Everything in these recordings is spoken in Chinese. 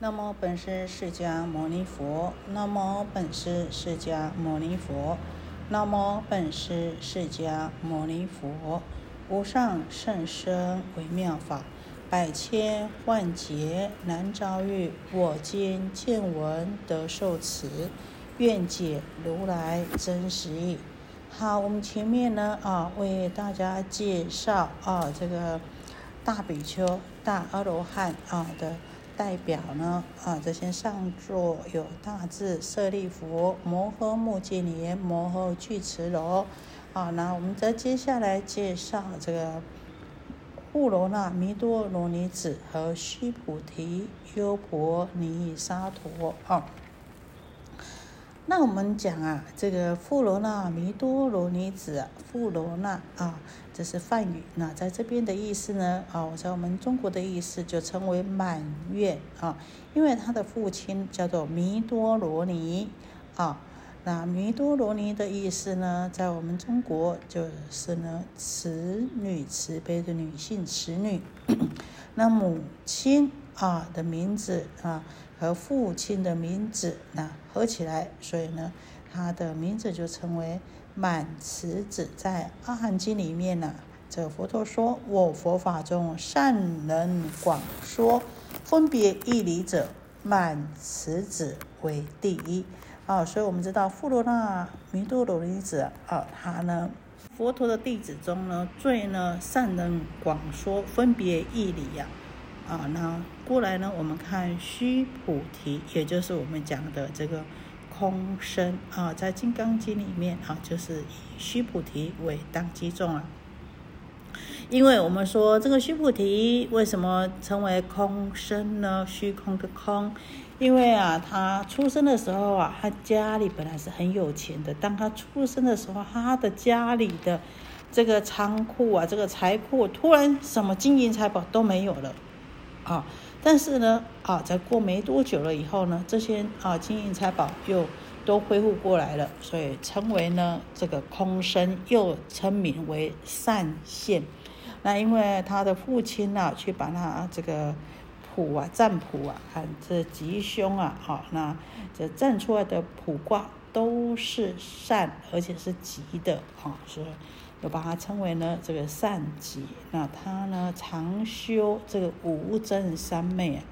那么本师释迦牟尼佛，那么本师释迦牟尼佛，那么本师释迦牟尼佛，无上甚深微妙法，百千万劫难遭遇。我今见闻得受持，愿解如来真实义。好，我们前面呢啊，为大家介绍啊这个大比丘、大阿罗汉啊的。代表呢啊，这些上座有大智舍利佛、摩诃目犍连、摩诃俱迟罗啊。那我们再接下来介绍这个护罗那弥多罗尼子和须菩提优婆尼沙陀啊。那我们讲啊，这个富罗那弥多罗尼子，富罗那啊，这是梵语。那在这边的意思呢，啊，我在我们中国的意思就称为满月啊，因为他的父亲叫做弥多罗尼啊。那弥多罗尼的意思呢，在我们中国就是呢，慈女慈悲的女性慈女。那母亲啊的名字啊。和父亲的名字那合起来，所以呢，他的名字就称为满慈子。在《阿含经》里面呢，这个佛陀说：“我佛法中善能广说，分别义理者，满慈子为第一。”啊，所以我们知道富罗那弥多罗尼子啊，他呢，佛陀的弟子中呢，最呢善能广说分别义理呀。啊，那过来呢？我们看须菩提，也就是我们讲的这个空身啊，在《金刚经》里面啊，就是以须菩提为当机众啊。因为我们说这个须菩提为什么称为空身呢？虚空的空，因为啊，他出生的时候啊，他家里本来是很有钱的。当他出生的时候，他的家里的这个仓库啊，这个财库突然什么金银财宝都没有了。啊，但是呢，啊，在过没多久了以后呢，这些啊金银财宝又都恢复过来了，所以称为呢这个空身，又称名为善现。那因为他的父亲呢，去把他这个卜啊占卜啊，看这吉凶啊，好，那这占出来的卜卦都是善，而且是吉的，啊，所以。又把它称为呢这个善己，那他呢常修这个无真三昧啊，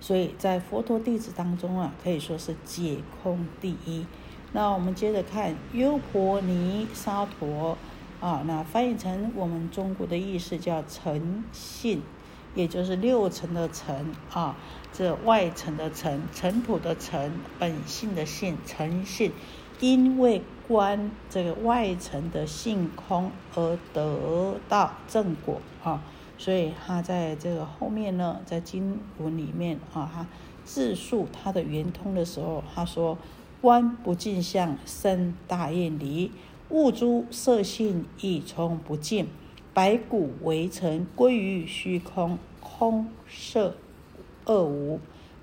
所以在佛陀弟子当中啊，可以说是解空第一。那我们接着看优婆尼沙陀啊，那翻译成我们中国的意思叫诚信，也就是六层的层啊，这外层的层，尘土的尘，本性的性，诚信，因为。观这个外层的性空而得到正果啊，所以他在这个后面呢，在经文里面啊，他自述他的圆通的时候，他说：观不净相生大厌离，物诸色性亦从不净，白骨为尘归于虚空，空色二无，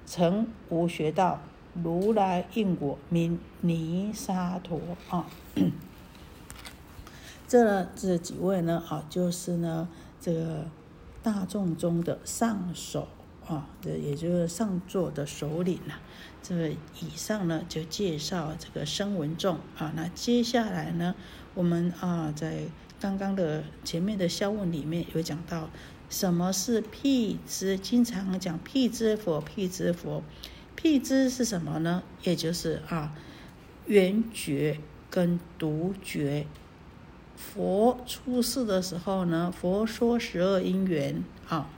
成无学道。如来应果名尼沙陀啊，这这几位呢啊，就是呢这个大众中的上首啊，这也就是上座的首领呐。这以上呢就介绍这个声闻众啊，那接下来呢，我们啊在刚刚的前面的消问里面有讲到什么是辟支，经常讲辟支佛，辟支佛。辟支是什么呢？也就是啊，圆觉跟独觉。佛出世的时候呢，佛说十二因缘啊，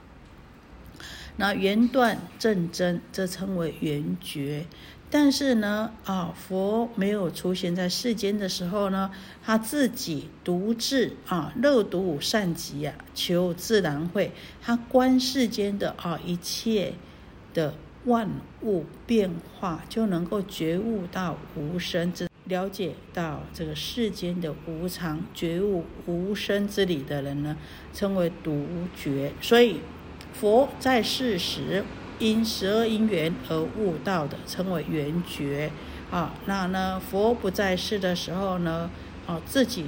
那圆断正真，这称为圆觉。但是呢，啊，佛没有出现在世间的时候呢，他自己独自啊，乐独善极啊，求自然会，他观世间的啊一切的。万物变化，就能够觉悟到无生之，了解到这个世间的无常，觉悟无生之理的人呢，称为独觉。所以，佛在世时因十二因缘而悟道的，称为圆觉。啊，那呢，佛不在世的时候呢，啊，自己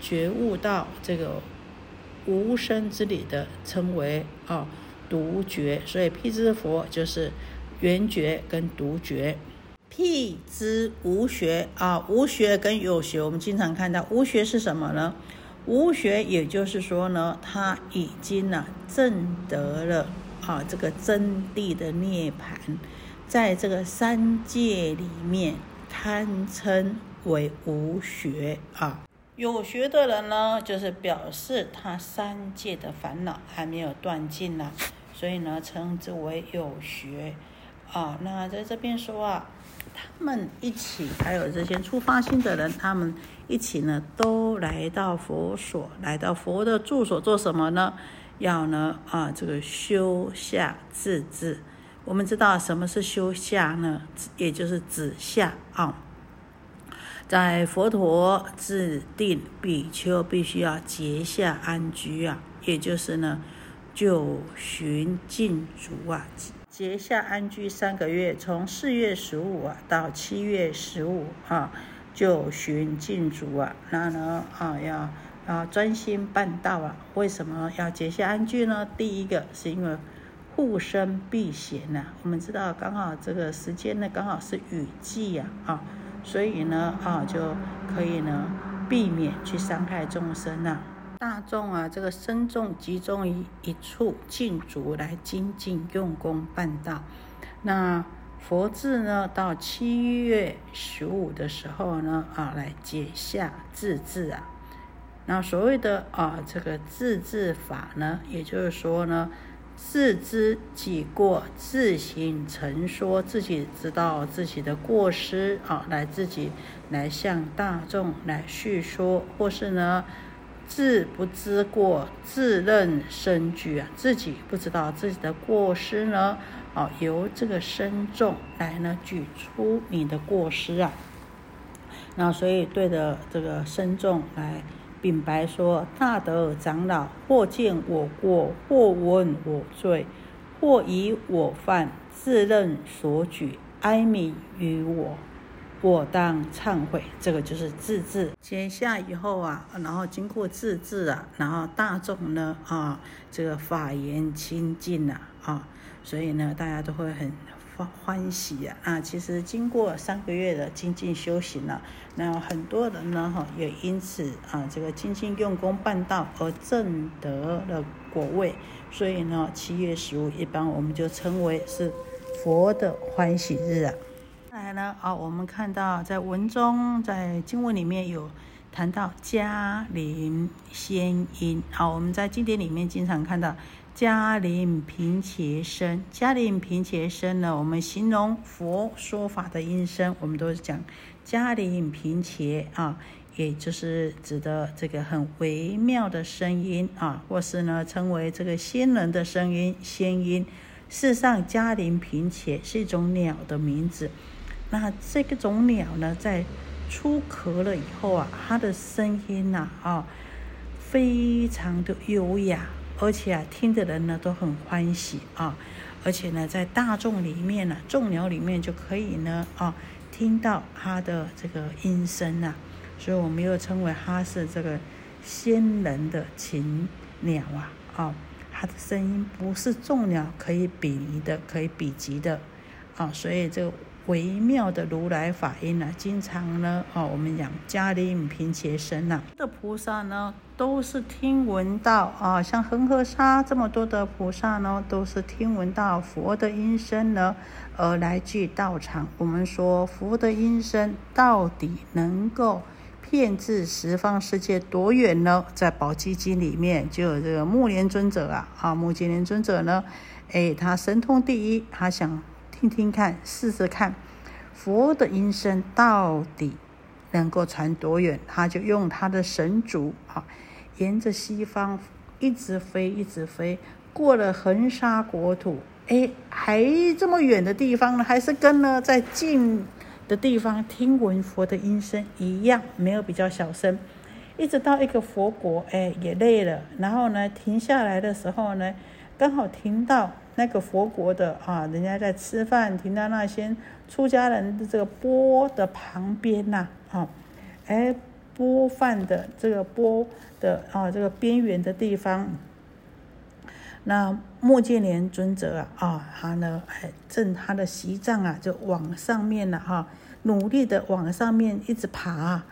觉悟到这个无生之理的，称为啊独觉，所以辟支佛就是圆觉跟独觉。辟之无学啊，无学跟有学，我们经常看到无学是什么呢？无学也就是说呢，他已经呢证得了啊这个真谛的涅盘，在这个三界里面堪称为无学啊。有学的人呢，就是表示他三界的烦恼还没有断尽呢，所以呢称之为有学啊。那在这边说啊。他们一起，还有这些出发心的人，他们一起呢，都来到佛所，来到佛的住所做什么呢？要呢啊，这个修下自治。我们知道什么是修下呢？也就是止下啊。在佛陀制定比丘必须要结下安居啊，也就是呢，就寻禁足啊。结下安居三个月，从四月十五啊到七月十五啊，就寻禁足啊。那呢啊要啊专心办道啊。为什么要结下安居呢？第一个是因为护身避嫌呐。我们知道刚好这个时间呢刚好是雨季呀啊，所以呢啊就可以呢避免去伤害众生呐。大众啊，这个身众集中于一处，禁足来精进用功办道。那佛智呢，到七月十五的时候呢，啊，来解下自治啊。那所谓的啊，这个自治法呢，也就是说呢，自知己过，自行陈说，自己知道自己的过失啊，来自己来向大众来叙说，或是呢。自不知过，自认身具啊，自己不知道自己的过失呢，哦，由这个身众来呢举出你的过失啊，那所以对着这个身众来禀白说：大德长老，或见我过，或闻我罪，或以我犯，自认所举，哀悯于我。我当忏悔，这个就是自治。结下以后啊，然后经过自治啊，然后大众呢啊，这个法言清净呐啊，所以呢，大家都会很欢欢喜啊。啊，其实经过三个月的精进修行了，那很多人呢哈，也因此啊，这个精进用功办道而证得了果位。所以呢，七月十五一般我们就称为是佛的欢喜日啊。来呢啊，我们看到在文中，在经文里面有谈到嘉陵仙音。好，我们在经典里面经常看到嘉陵频伽声。嘉陵频伽声呢，我们形容佛说法的音声，我们都是讲嘉陵频伽啊，也就是指的这个很微妙的声音啊，或是呢称为这个仙人的声音仙音。事实上，嘉陵频伽是一种鸟的名字。那这个种鸟呢，在出壳了以后啊，它的声音呐啊，非常的优雅，而且啊，听的人呢都很欢喜啊，而且呢，在大众里面呢，众鸟里面就可以呢啊，听到它的这个音声呐，所以我们又称为它是这个仙人的禽鸟啊啊，它的声音不是众鸟可以比拟的，可以比及的啊，所以这个。微妙的如来法音呢，经常呢，哦，我们讲嘉陵频伽声呐的菩萨呢，都是听闻到啊，像恒河沙这么多的菩萨呢，都是听闻到佛的音声呢，而来聚道场。我们说佛的音声到底能够骗至十方世界多远呢？在宝积经里面就有这个目连尊者啊，啊，目犍连尊者呢，哎，他神通第一，他想。听听看，试试看，佛的音声到底能够传多远？他就用他的神足啊，沿着西方一直飞，一直飞，过了恒沙国土，哎，还这么远的地方呢，还是跟呢在近的地方听闻佛的音声一样，没有比较小声。一直到一个佛国，哎，也累了，然后呢，停下来的时候呢，刚好停到。那个佛国的啊，人家在吃饭，停到那些出家人的这个钵的旁边呐，啊，哎，钵饭的这个钵的啊，这个边缘的地方，那莫建莲尊者啊，啊，他呢，哎正他的席杖啊，就往上面了哈，努力的往上面一直爬。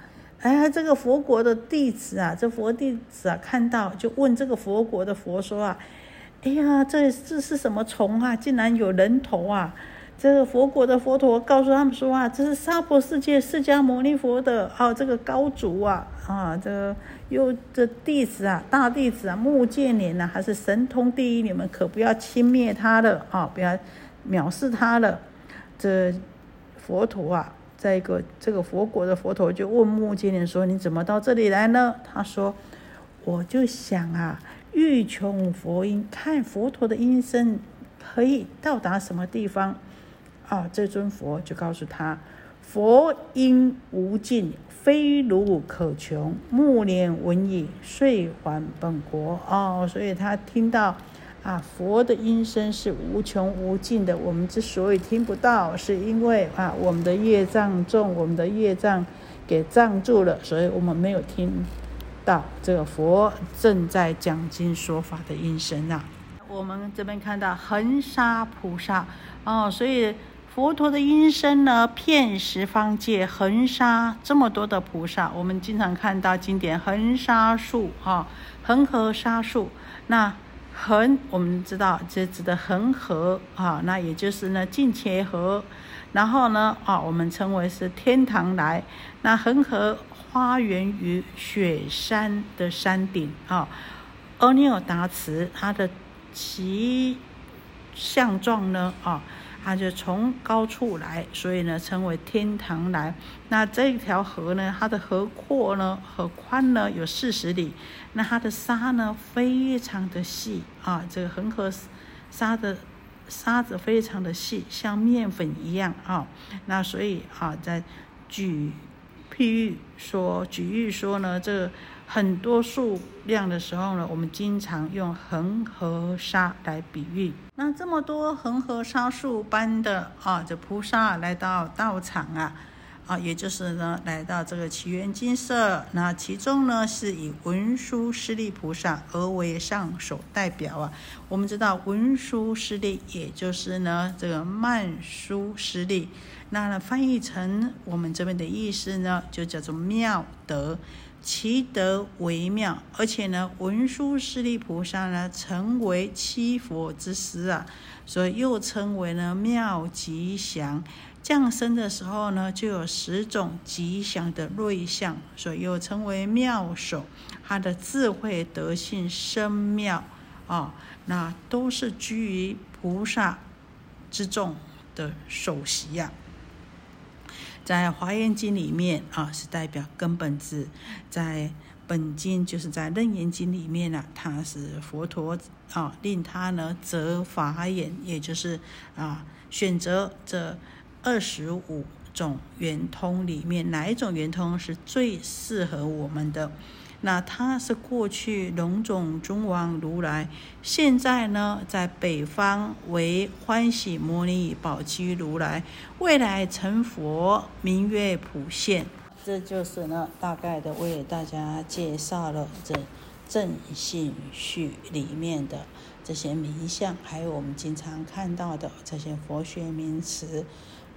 哎，这个佛国的弟子啊，这佛弟子啊，看到就问这个佛国的佛说啊，哎呀，这这是什么虫啊？竟然有人头啊！这个佛国的佛陀告诉他们说啊，这是娑婆世界释迦牟尼佛的啊，这个高足啊，啊，这个又这弟子啊，大弟子啊，目犍连呐，还是神通第一，你们可不要轻蔑他的啊，不要藐视他的。这佛陀啊，在一个这个佛国的佛陀就问目犍连说：“你怎么到这里来呢？”他说：“我就想啊，欲穷佛音，看佛陀的音声可以到达什么地方。”啊，这尊佛就告诉他：“佛音无尽，非如可穷。目连闻已，遂还本国。”哦，所以他听到啊，佛的音声是无穷无尽的。我们之所以听不到，是因为啊，我们的业障重，我们的业障给障住了，所以我们没有听到这个佛正在讲经说法的音声啊。我们这边看到恒沙菩萨哦，所以。佛陀的音声呢，遍十方界，恒沙这么多的菩萨。我们经常看到经典恒沙数，哈，恒河沙数。那恒，我们知道这指的恒河啊，那也就是呢净切河。然后呢，啊，我们称为是天堂来。那恒河花园于雪山的山顶啊。阿耨达茨，它的其相状呢，啊。它就从高处来，所以呢称为天堂来。那这条河呢，它的河阔呢，河宽呢有四十里。那它的沙呢非常的细啊，这个恒河沙的沙子非常的细，像面粉一样啊。那所以啊，在举譬喻说，举喻说呢，这。很多数量的时候呢，我们经常用恒河沙来比喻。那这么多恒河沙数般的啊，这菩萨来到道场啊，啊，也就是呢来到这个奇缘金色。那其中呢是以文殊师利菩萨而为上首代表啊。我们知道文殊师利，也就是呢这个曼殊师利。那呢翻译成我们这边的意思呢，就叫做妙德。其德为妙，而且呢，文殊师利菩萨呢，成为七佛之师啊，所以又称为呢妙吉祥。降生的时候呢，就有十种吉祥的瑞相，所以又称为妙手。他的智慧德性深妙啊，那都是居于菩萨之众的首席呀。在华严经里面啊，是代表根本智；在本经，就是在楞严经里面呢，它是佛陀啊，令他呢择法眼，也就是啊，选择这二十五种圆通里面，哪一种圆通是最适合我们的？那它是过去龙种中王如来，现在呢在北方为欢喜摩尼宝积如来，未来成佛名曰普现。这就是呢大概的为大家介绍了这正信序里面的这些名相，还有我们经常看到的这些佛学名词。